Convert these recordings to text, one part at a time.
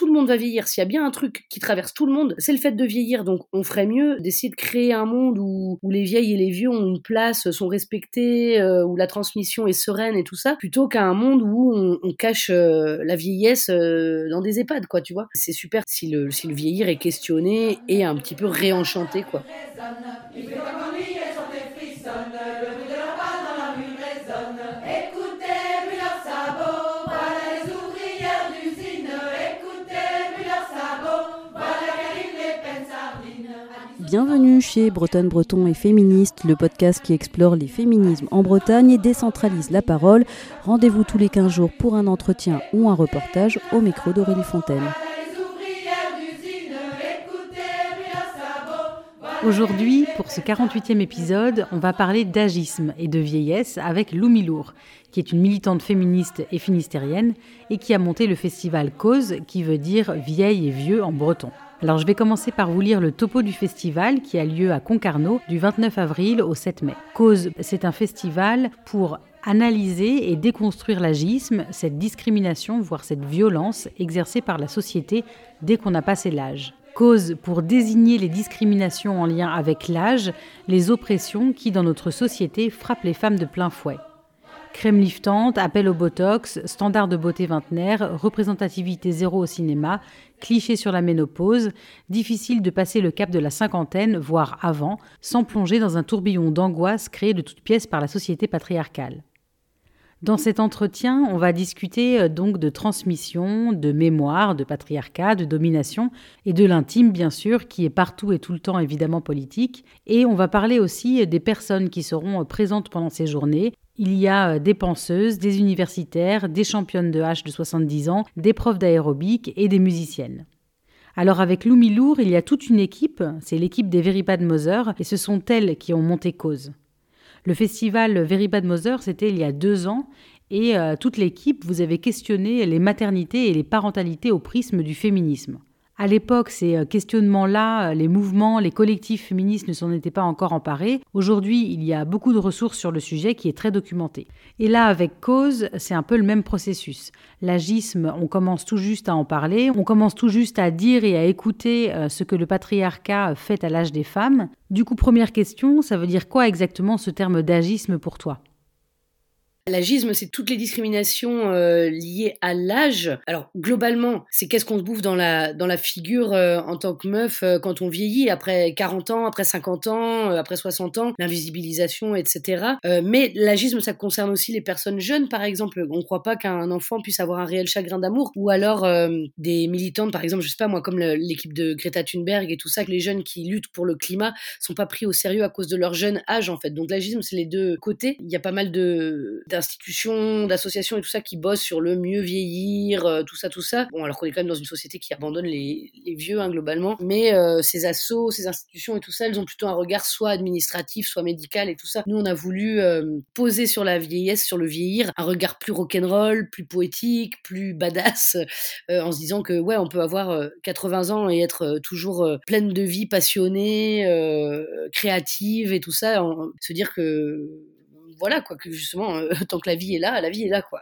tout le monde va vieillir, s'il y a bien un truc qui traverse tout le monde, c'est le fait de vieillir. Donc on ferait mieux d'essayer de créer un monde où, les vieilles et les vieux ont une place, sont respectés, euh, où la transmission est sereine et tout ça, plutôt qu'à un monde où on, on cache euh, la vieillesse euh, dans des EHPAD, quoi, tu vois. C'est super si le, si le vieillir est questionné et un petit peu réenchanté, quoi. Bienvenue chez Bretonne Breton et Féministe, le podcast qui explore les féminismes en Bretagne et décentralise la parole. Rendez-vous tous les 15 jours pour un entretien ou un reportage au micro d'Aurélie Fontaine. Aujourd'hui, pour ce 48e épisode, on va parler d'agisme et de vieillesse avec Lou Milour, qui est une militante féministe et finistérienne et qui a monté le festival Cause, qui veut dire vieille et vieux en breton. Alors je vais commencer par vous lire le topo du festival qui a lieu à Concarneau du 29 avril au 7 mai. Cause, c'est un festival pour analyser et déconstruire l'agisme, cette discrimination, voire cette violence exercée par la société dès qu'on a passé l'âge. Cause pour désigner les discriminations en lien avec l'âge, les oppressions qui dans notre société frappent les femmes de plein fouet. Crème liftante, appel au botox, standard de beauté vingtenaire, représentativité zéro au cinéma, cliché sur la ménopause, difficile de passer le cap de la cinquantaine, voire avant, sans plonger dans un tourbillon d'angoisse créé de toutes pièces par la société patriarcale. Dans cet entretien, on va discuter euh, donc de transmission, de mémoire, de patriarcat, de domination et de l'intime bien sûr, qui est partout et tout le temps évidemment politique. Et on va parler aussi des personnes qui seront euh, présentes pendant ces journées, il y a euh, des penseuses, des universitaires, des championnes de hache de 70 ans, des profs d'aérobic et des musiciennes. Alors avec Lou Milour, il y a toute une équipe, c'est l'équipe des Very Bad et ce sont elles qui ont monté cause. Le festival Very Bad c'était il y a deux ans, et euh, toute l'équipe, vous avez questionné les maternités et les parentalités au prisme du féminisme. À l'époque, ces euh, questionnements-là, euh, les mouvements, les collectifs féministes ne s'en étaient pas encore emparés. Aujourd'hui, il y a beaucoup de ressources sur le sujet qui est très documenté. Et là, avec Cause, c'est un peu le même processus. L'agisme, on commence tout juste à en parler, on commence tout juste à dire et à écouter euh, ce que le patriarcat fait à l'âge des femmes. Du coup, première question, ça veut dire quoi exactement ce terme d'agisme pour toi? L'agisme, c'est toutes les discriminations euh, liées à l'âge. Alors globalement, c'est qu'est-ce qu'on se bouffe dans la dans la figure euh, en tant que meuf euh, quand on vieillit après 40 ans, après 50 ans, après 60 ans, l'invisibilisation, etc. mais l'agisme, ça concerne aussi les personnes jeunes, par exemple. On ne croit pas qu'un enfant puisse avoir un réel chagrin d'amour, ou alors des militantes, par exemple, je sais pas moi, comme l'équipe de Greta Thunberg et tout ça, que les jeunes qui luttent pour le climat sont pas pris au sérieux à cause de leur jeune âge en fait. Donc l'agisme, c'est les deux côtés. Il y a pas mal de d'institutions, d'associations et tout ça qui bossent sur le mieux vieillir, euh, tout ça, tout ça. Bon, alors qu'on est quand même dans une société qui abandonne les, vieux, hein, globalement. Mais euh, ces assos, ces institutions et tout ça, elles ont plutôt un regard soit administratif, soit médical et tout ça. Nous, on a voulu euh, poser sur la vieillesse, sur le vieillir, un regard plus rock'n'roll, plus poétique, plus badass, en se disant que, ouais, on peut avoir 80 ans et être toujours pleine de vie, passionnée, créative et tout ça. se dire que voilà, quoi, que justement, euh, tant que la vie est là, la vie est là, quoi.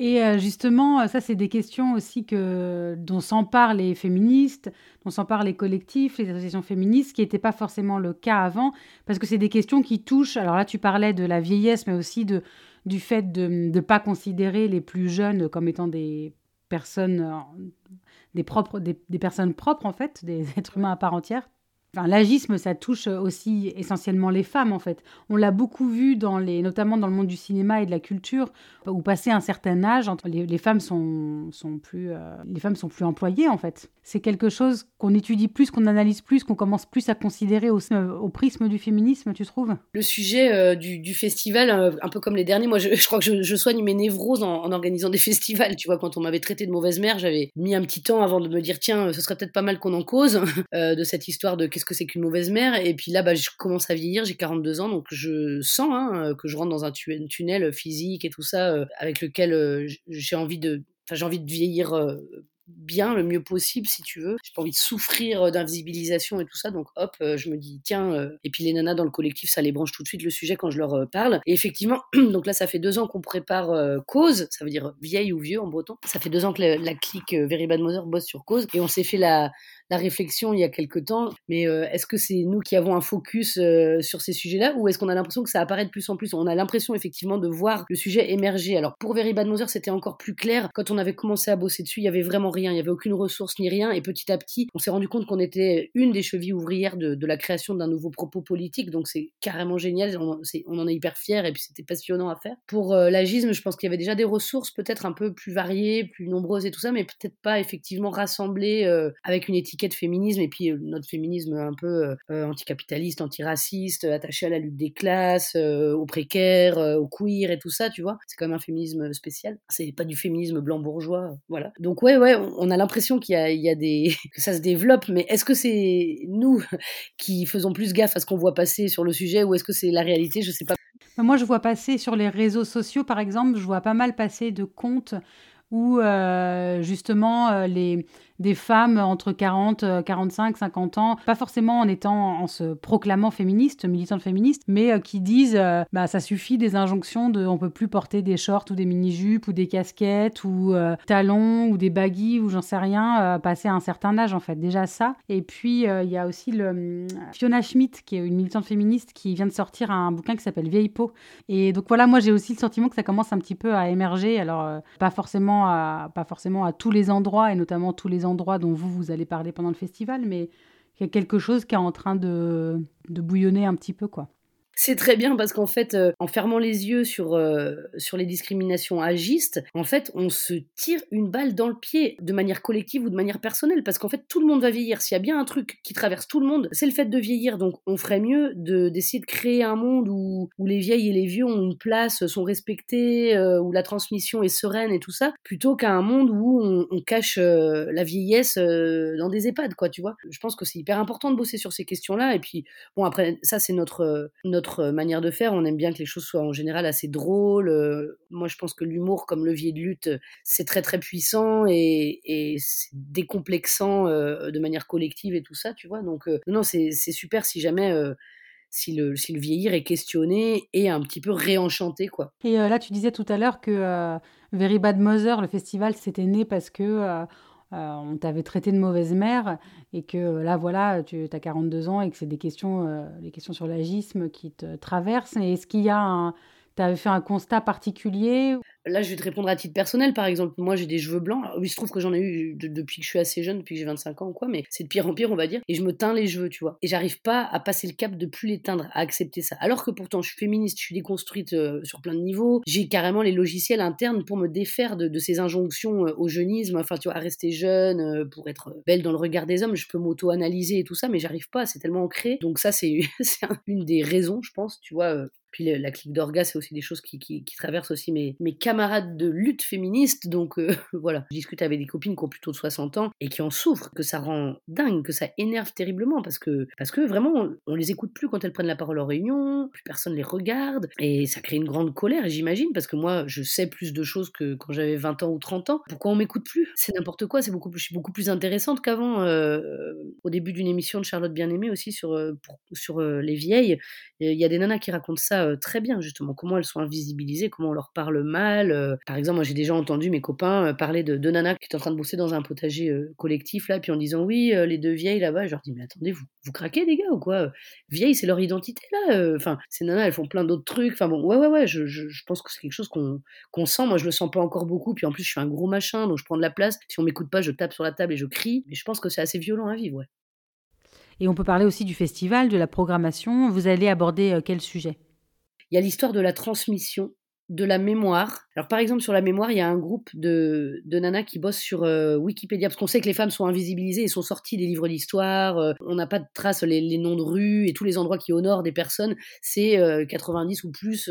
Et euh, justement, ça, c'est des questions aussi que, dont s'emparent les féministes, dont s'emparent les collectifs, les associations féministes, qui n'était pas forcément le cas avant, parce que c'est des questions qui touchent, alors là, tu parlais de la vieillesse, mais aussi de, du fait de ne pas considérer les plus jeunes comme étant des personnes, euh, des, propres, des personnes propres, en fait, des êtres humains à part entière. L'agisme, ça touche aussi essentiellement les femmes, en fait. On l'a beaucoup vu, dans les, notamment dans le monde du cinéma et de la culture, où passé un certain âge, les, femmes sont, sont plus, euh, les femmes sont plus employées, en fait. C'est quelque chose qu'on étudie plus, qu'on analyse plus, qu'on commence plus à considérer au, prisme du féminisme, tu trouves? Le sujet euh, du, festival, euh, un peu comme les derniers, moi, je, crois que je, soigne mes névroses en, en, organisant des festivals. Tu vois, quand on m'avait traité de mauvaise mère, j'avais mis un petit temps avant de me dire, tiens, ce serait peut-être pas mal qu'on en cause de cette histoire de qu'est-ce que c'est qu'une mauvaise mère Et puis là, bah, je commence à vieillir, j'ai 42 ans, donc je sens hein, que je rentre dans un tunnel physique et tout ça, euh, avec lequel euh, j'ai envie de, j'ai envie de vieillir euh, bien, le mieux possible, si tu veux. J'ai pas envie de souffrir d'invisibilisation et tout ça. Donc, hop, je me dis, tiens, et puis les nanas dans le collectif, ça les branche tout de suite le sujet quand je leur parle. Et effectivement, donc là, ça fait deux ans qu'on prépare Cause, ça veut dire vieille ou vieux en breton. Ça fait deux ans que la, clique Very Bad Mother bosse sur Cause. Et on s'est fait la, la réflexion il y a quelque temps. Mais est-ce que c'est nous qui avons un focus sur ces sujets-là ou est-ce qu'on a l'impression que ça apparaît de plus en plus? On a l'impression effectivement de voir le sujet émerger. Alors pour Very Bad Mother, c'était encore plus clair. Quand on avait commencé à bosser dessus, il y avait vraiment rien. Il y avait aucune ressource ni rien. Et petit à petit, on s'est rendu compte qu'on était une des chevilles ouvrières de, la création d'un nouveau propos politique. Donc c'est carrément génial. On, en est hyper fiers et puis c'était passionnant à faire. Pour euh, l'agisme, je pense qu'il y avait déjà des ressources peut-être un peu plus variées, plus nombreuses et tout ça, mais peut-être pas effectivement rassemblées euh, avec une étiquette féminisme et puis euh, notre féminisme un peu anticapitaliste, antiraciste, attaché à la lutte des classes, aux précaires, aux queer et tout ça, tu vois. C'est quand même un féminisme spécial. C'est pas du féminisme blanc bourgeois, voilà. Donc ouais, ouais, on a l'impression qu'il y, a, des que ça se développe, mais est-ce que c'est nous qui faisons plus gaffe à ce qu'on voit passer sur le sujet ou est-ce que c'est la réalité? Je sais pas. Moi, je vois passer sur les réseaux sociaux, par exemple, je vois pas mal passer de comptes où euh, justement euh, les, des femmes entre 40, 45, 50 ans, pas forcément en étant en se proclamant féministe, militantes féministes, mais euh, qui disent euh, bah ça suffit des injonctions de on peut plus porter des shorts ou des mini-jupes ou des casquettes ou euh, talons ou des baggy ou j'en sais rien passer à un certain âge en fait. Déjà ça. Et puis il y a aussi le hum, Fiona Schmidt qui est une militante féministe qui vient de sortir un bouquin qui s'appelle Vieille peau. Et donc voilà, moi j'ai aussi le sentiment que ça commence un petit peu à émerger. Alors pas forcément à pas forcément à tous les endroits et notamment tous les endroits dont vous, vous allez parler pendant le festival, mais il y a quelque chose qui est en train de, de bouillonner un petit peu, quoi. C'est très bien parce qu'en fait, euh, en fermant les yeux sur, euh, sur les discriminations agistes, en fait, on se tire une balle dans le pied de manière collective ou de manière personnelle parce qu'en fait, tout le monde va vieillir. S'il y a bien un truc qui traverse tout le monde, c'est le fait de vieillir. Donc, on ferait mieux d'essayer de, créer un monde où, où les vieilles et les vieux ont une place, sont respectés, euh, où la transmission est sereine et tout ça, plutôt qu'un monde où on, on cache la vieillesse dans des EHPAD, quoi, tu vois. Je pense que c'est hyper important de bosser sur ces questions-là. Et puis, bon, après, ça, c'est notre, notre euh, manière de faire. On aime bien que les choses soient en général assez drôles. Euh, moi, je pense que l'humour comme levier de lutte, c'est très très puissant et, décomplexant euh, de manière collective et tout ça, tu vois. Donc, non, c'est super si jamais si le, si le, vieillir est questionné et un petit peu réenchanté. Quoi. Et là, tu disais tout à l'heure que Very Bad Mother, le festival, c'était né parce que euh, on t'avait traité de mauvaise mère et que euh, là, voilà, tu as 42 ans et que c'est des questions, euh, les questions sur l'agisme qui te traversent. Est-ce qu'il y a un, tu avais fait un constat particulier Là, je vais te répondre à titre personnel, par exemple. Moi, j'ai des cheveux blancs. il se trouve que j'en ai eu depuis que je suis assez jeune, depuis que j'ai 25 ans ou quoi, mais c'est de pire en pire, on va dire. Et je me teins les cheveux, tu vois. Et j'arrive pas à passer le cap de plus les teindre, à accepter ça. Alors que pourtant, je suis féministe, je suis déconstruite euh, sur plein de niveaux. J'ai carrément les logiciels internes pour me défaire de, ces injonctions euh, au jeunisme, enfin, tu vois, à rester jeune, euh, pour être belle dans le regard des hommes. Je peux m'auto-analyser et tout ça, mais j'arrive pas. C'est tellement ancré. Donc ça, c'est une des raisons, je pense, tu vois, puis la clique d'orga, c'est aussi des choses qui, traversent aussi mes, mes, camarades de lutte féministe. Donc euh, voilà, je discute avec des copines qui ont plutôt de 60 ans et qui en souffrent, que ça rend dingue, que ça énerve terriblement parce que, parce que vraiment, on, les écoute plus quand elles prennent la parole en réunion, plus personne les regarde et ça crée une grande colère, j'imagine, parce que moi, je sais plus de choses que quand j'avais 20 ans ou 30 ans. Pourquoi on m'écoute plus? C'est n'importe quoi, c'est beaucoup je suis beaucoup plus intéressante qu'avant. Euh, au début d'une émission de Charlotte Bien-Aimée aussi sur, euh, sur les vieilles, il y a des nanas qui racontent ça euh, très bien, justement, comment elles sont invisibilisées, comment on leur parle mal. Euh. par exemple, j'ai déjà entendu mes copains euh, parler de deux nanas qui étaient en train de bosser dans un potager collectif, là, puis en disant oui, les deux vieilles là-bas, je leur dis mais attendez, vous, vous craquez les gars ou quoi? Vieilles, c'est leur identité là. Enfin, ces nanas, elles font plein d'autres trucs. Enfin bon, ouais, ouais, ouais, je, pense que c'est quelque chose qu'on sent. Moi, je le sens pas encore beaucoup, puis en plus, je suis un gros machin, donc je prends de la place. Si on m'écoute pas, je tape sur la table et je crie. Mais je pense que c'est assez violent à vivre, ouais. Et on peut parler aussi du festival, de la programmation. Vous allez aborder quel sujet? Il y a l'histoire de la transmission de la mémoire. Alors par exemple sur la mémoire, il y a un groupe de, de nanas qui bossent sur euh, Wikipédia, parce qu'on sait que les femmes sont invisibilisées et sont sorties des livres d'histoire, euh, on n'a pas de traces, les, noms de rues et tous les endroits qui honorent des personnes, c'est 90 euh, ou plus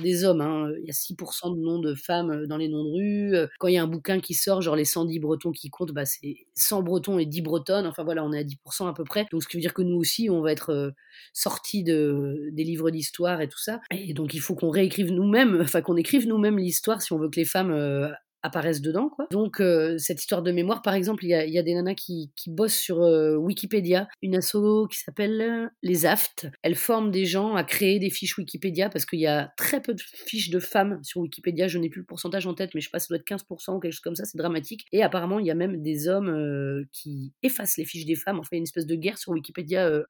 des hommes. Hein. Il y a 6% de noms de femmes dans les noms de rues. Quand il y a un bouquin qui sort, genre les 110 bretons qui comptent, bah, c'est 100 bretons et 10 bretonnes, enfin voilà, on est à 10% à peu près. Donc ce qui veut dire que nous aussi, on va être sortis de, des livres d'histoire et tout ça. Et donc il faut qu'on réécrive nous-mêmes enfin qu'on écrive nous-mêmes l'histoire si on veut que les femmes euh, apparaissent dedans. Quoi. Donc, euh, cette histoire de mémoire, par exemple, il y a, des nanas qui, qui bossent sur euh, Wikipédia, une asso qui s'appelle les AFT. Elles forment des gens à créer des fiches Wikipédia parce qu'il y a très peu de fiches de femmes sur Wikipédia. Je n'ai plus le pourcentage en tête, mais je pense que ça doit être 15% ou quelque chose comme ça. C'est dramatique. Et apparemment, il y a même des hommes qui effacent les fiches des femmes. Enfin, il y a une espèce de guerre sur Wikipédia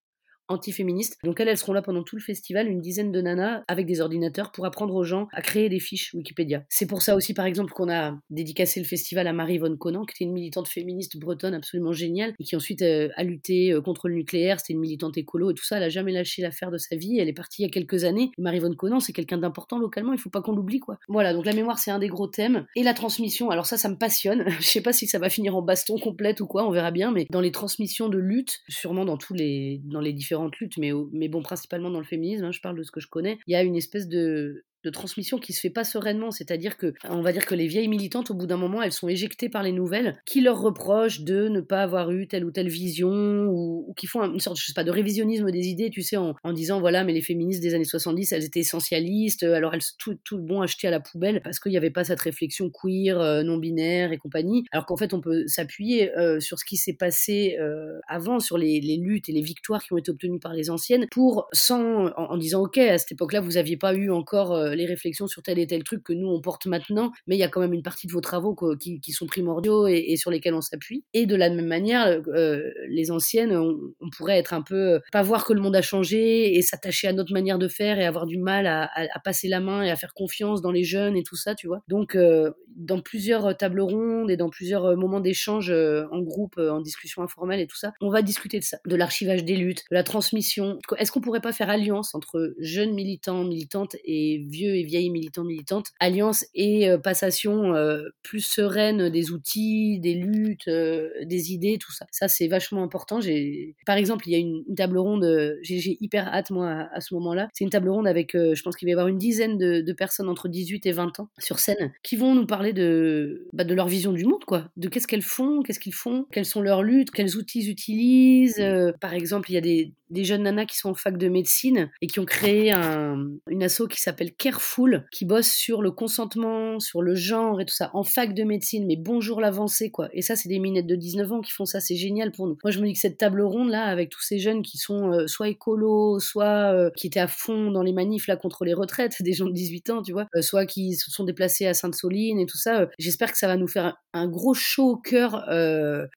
antiféministes. Donc elles, elles seront là pendant tout le festival, une dizaine de nanas avec des ordinateurs pour apprendre aux gens à créer des fiches Wikipédia. C'est pour ça aussi, par exemple, qu'on a dédicacé le festival à Marie Von Conan, qui était une militante féministe bretonne absolument géniale et qui ensuite euh, a lutté euh, contre le nucléaire. C'était une militante écolo et tout ça. Elle a jamais lâché l'affaire de sa vie. Elle est partie il y a quelques années. Marie Von Conan, c'est quelqu'un d'important localement. Il faut pas qu'on l'oublie, quoi. Voilà. Donc la mémoire, c'est un des gros thèmes et la transmission. Alors ça, ça me passionne. Je sais pas si ça va finir en baston complète ou quoi. On verra bien. Mais dans les transmissions de lutte, sûrement dans tous les dans les différentes mais mais bon, principalement dans le féminisme, hein, je parle de ce que je connais, il y a une espèce de, de transmission qui se fait pas sereinement, c'est-à-dire que on va dire que les vieilles militantes au bout d'un moment elles sont éjectées par les nouvelles qui leur reprochent de ne pas avoir eu telle ou telle vision ou, qui font une sorte je sais pas de révisionnisme des idées, tu sais en, disant voilà mais les féministes des années 70 elles étaient essentialistes alors elles tout tout bon acheté à la poubelle parce qu'il n'y avait pas cette réflexion queer euh, non binaire et compagnie. Alors qu'en fait on peut s'appuyer euh, sur ce qui s'est passé euh, avant sur les, luttes et les victoires qui ont été obtenues par les anciennes pour sans en, en disant ok à cette époque-là vous aviez pas eu encore euh, les réflexions sur tel et tel truc que nous on porte maintenant, mais il y a quand même une partie de vos travaux qui, sont primordiaux et, sur lesquels on s'appuie. Et de la même manière, euh, les anciennes, on, pourrait être un peu, pas voir que le monde a changé et s'attacher à notre manière de faire et avoir du mal à, passer la main et à faire confiance dans les jeunes et tout ça, tu vois. Donc, euh, dans plusieurs tables rondes et dans plusieurs moments d'échange en groupe, en discussion informelle et tout ça, on va discuter de ça, de l'archivage des luttes, de la transmission. Est-ce qu'on pourrait pas faire alliance entre jeunes militants, militantes et vieux et vieilles militants, militantes, alliance et euh, passation euh, plus sereine des outils, des luttes, euh, des idées, tout ça. Ça, c'est vachement important. J'ai, par exemple, il y a une, table ronde, j'ai hyper hâte, moi, à, ce moment-là. C'est une table ronde avec, je pense qu'il va y avoir une dizaine de, personnes entre 18 et 20 ans sur scène qui vont nous parler de, bah, de leur vision du monde, quoi. De qu'est-ce qu'elles font, qu'est-ce qu'ils font, quelles sont leurs luttes, quels outils ils utilisent. par exemple, il y a des, jeunes nanas qui sont en fac de médecine et qui ont créé un, une asso qui s'appelle Careful, qui bosse sur le consentement, sur le genre et tout ça, en fac de médecine, mais bonjour l'avancée, quoi. Et ça, c'est des minettes de 19 ans qui font ça, c'est génial pour nous. Moi, je me dis que cette table ronde, là, avec tous ces jeunes qui sont euh, soit écolos, soit euh, qui étaient à fond dans les manifs, là, contre les retraites, des gens de 18 ans, tu vois, euh, soit qui se sont déplacés à Sainte-Soline et tout ça, j'espère que ça va nous faire un, gros show au cœur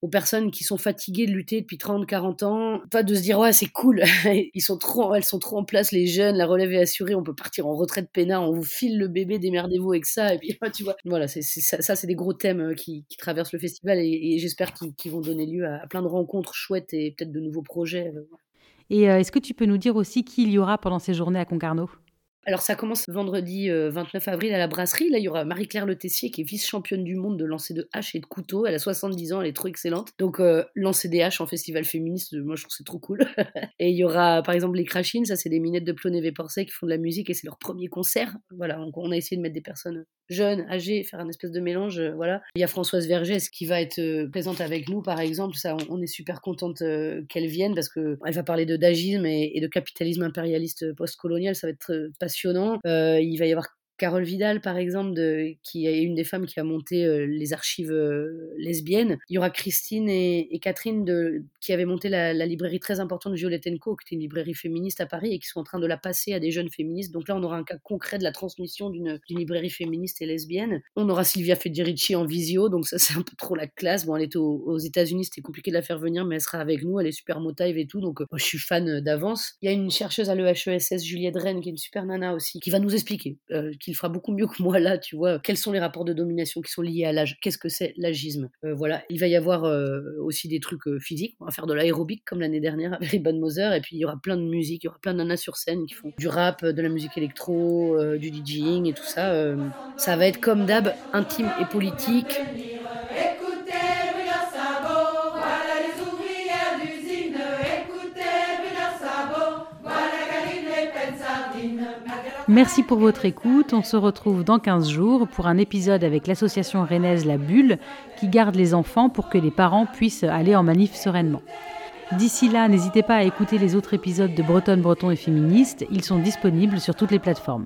aux personnes qui sont fatiguées de lutter depuis 30, 40 ans, pas de se dire, ouais, c'est cool, ils sont trop, elles sont trop en place, les jeunes, la relève est assurée, on peut partir en retraite on vous file le bébé, démerdez-vous avec ça, et puis tu vois, voilà, ça, c'est des gros thèmes euh, qui, traversent le festival et, j'espère qu'ils, vont donner lieu à, plein de rencontres chouettes et peut-être de nouveaux projets. Euh, et euh, est-ce que tu peux nous dire aussi qui il y aura pendant ces journées à Concarneau? Alors ça commence vendredi 29 euh, avril à la brasserie. Là, il y aura Marie-Claire Le Tessier qui est vice-championne du monde de lancer de haches et de couteaux. Elle a 70 ans, elle est trop excellente. Donc euh, lancer des haches en festival féministe, moi je trouve c'est trop cool. et il y aura par exemple les Crashines, ça c'est des minettes de Ploné Porcet qui font de la musique et c'est leur premier concert. Voilà, donc on a essayé de mettre des personnes jeunes, âgées, faire un espèce de mélange. Euh, voilà. Il y a Françoise Vergès qui va être présente avec nous par exemple. Ça, on, est super contente qu'elle vienne parce que elle va parler de d'agisme et, et, de capitalisme impérialiste postcolonial. Ça va être passionnant. Euh, il va y avoir Carole Vidal, par exemple, qui est une des femmes qui a monté euh, les archives euh, lesbiennes. Il y aura Christine et, Catherine qui avaient monté la, librairie très importante Violette Co, qui était une librairie féministe à Paris et qui sont en train de la passer à des jeunes féministes. Donc là, on aura un cas concret de la transmission d'une librairie féministe et lesbienne. On aura Sylvia Federici en visio, donc ça, c'est un peu trop la classe. Bon, elle est aux, États-Unis, c'était compliqué de la faire venir, mais elle sera avec nous. Elle est super motive et tout, donc moi, je suis fan d'avance. Il y a une chercheuse à l'EHESS, Juliette Rennes, qui est une super nana aussi, qui va nous expliquer qu'il fera beaucoup mieux que moi là, tu vois, quels sont les rapports de domination qui sont liés à l'âge, qu'est-ce que c'est l'agisme? Euh, voilà, il va y avoir euh, aussi des trucs euh, physiques, on va faire de l'aérobic comme l'année dernière avec Ribbon Moser, et puis il y aura plein de musique, il y aura plein de nanas sur scène qui font du rap, de la musique électro, du DJing et tout ça. ça va être comme d'hab, intime et politique. Merci pour votre écoute. On se retrouve dans 15 jours pour un épisode avec l'association rennaise La Bulle qui garde les enfants pour que les parents puissent aller en manif sereinement. D'ici là, n'hésitez pas à écouter les autres épisodes de Bretonne, Breton et Féministe. Ils sont disponibles sur toutes les plateformes.